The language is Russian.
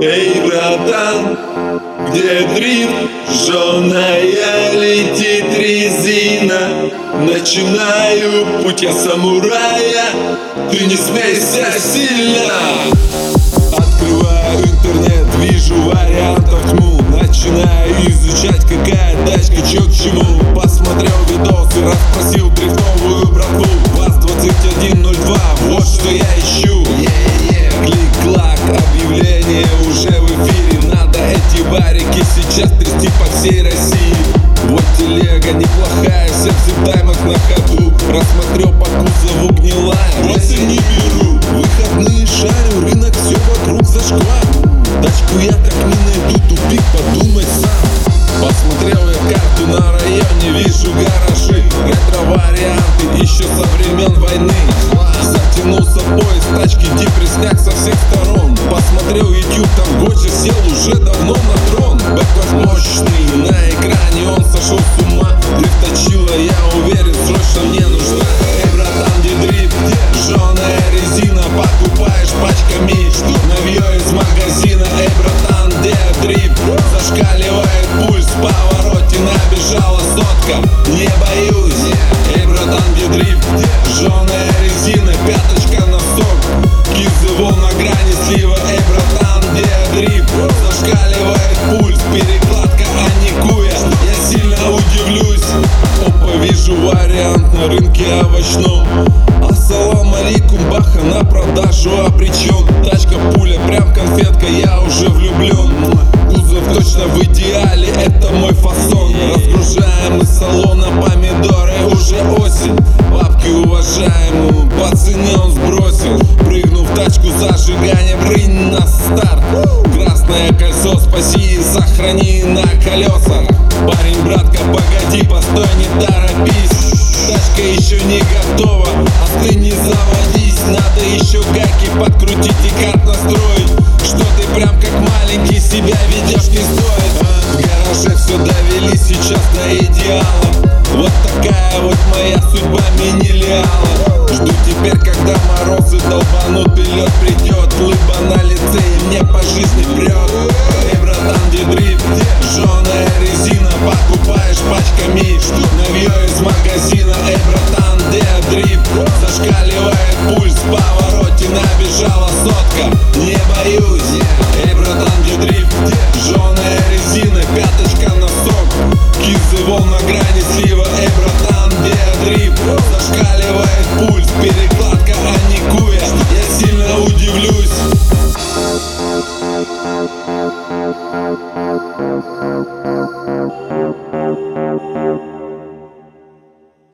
Эй, братан, где дрифт? Жженая летит резина. Начинаю путь я самурая. Ты не смейся сильно. Открываю интернет, вижу вариантов тьму. Начинаю изучать, какая тачка, чё к чему. Посмотрел видосы, расспросил дрифтовую братву. ВАЗ-2102, вот что я ищу. Клик-клак, объявление уже в эфире. Надо эти варики сейчас трясти по всей России. Вот телега неплохая, всех таймах на ходу. Рассмотрел по кузову гнилая, вот и не беру войны. Затянулся поезд, тачки депресняк со всех сторон. Посмотрел YouTube, там Гоча сел уже давно на трон. Бэквард мощный, на экране он сошел с ума. Дрифточила, я уверен, срочно мне нужна. Эй, братан, где дрифт? Жженая резина, покупаешь пачками Новье из магазина, эй, братан, где дрифт? Зашкаливает пульс, в повороте набежала сотка. Не боюсь, Жженая резина, пяточка на сок. Кизы на грани слива, эй, братан, где дрифт? Зашкаливает пульс, перекладка, а не куя. Я сильно удивлюсь. Опа, вижу вариант на рынке овощном. Ассалам алейкум, баха на продажу обречен Тачка пуля, прям конфетка, я уже влюблен Кузов точно в идеале, это мой фасон. Разгружаем из салона зажигание, брынь на старт. Красное кольцо, спаси и сохрани на колесах. Парень, братка, погоди, постой, не торопись. Тачка еще не готова, а ты не заводись. Надо еще гайки подкрутить и карт настроить сейчас до идеала Вот такая вот моя судьба мини-лиала. Жду теперь, когда морозы долбанут и лед придет. Улыба на лице и мне по жизни прет Кизы на грани слива, эй, братан, где дрифт? Зашкаливает пульс, перекладка, а не куя Я сильно удивлюсь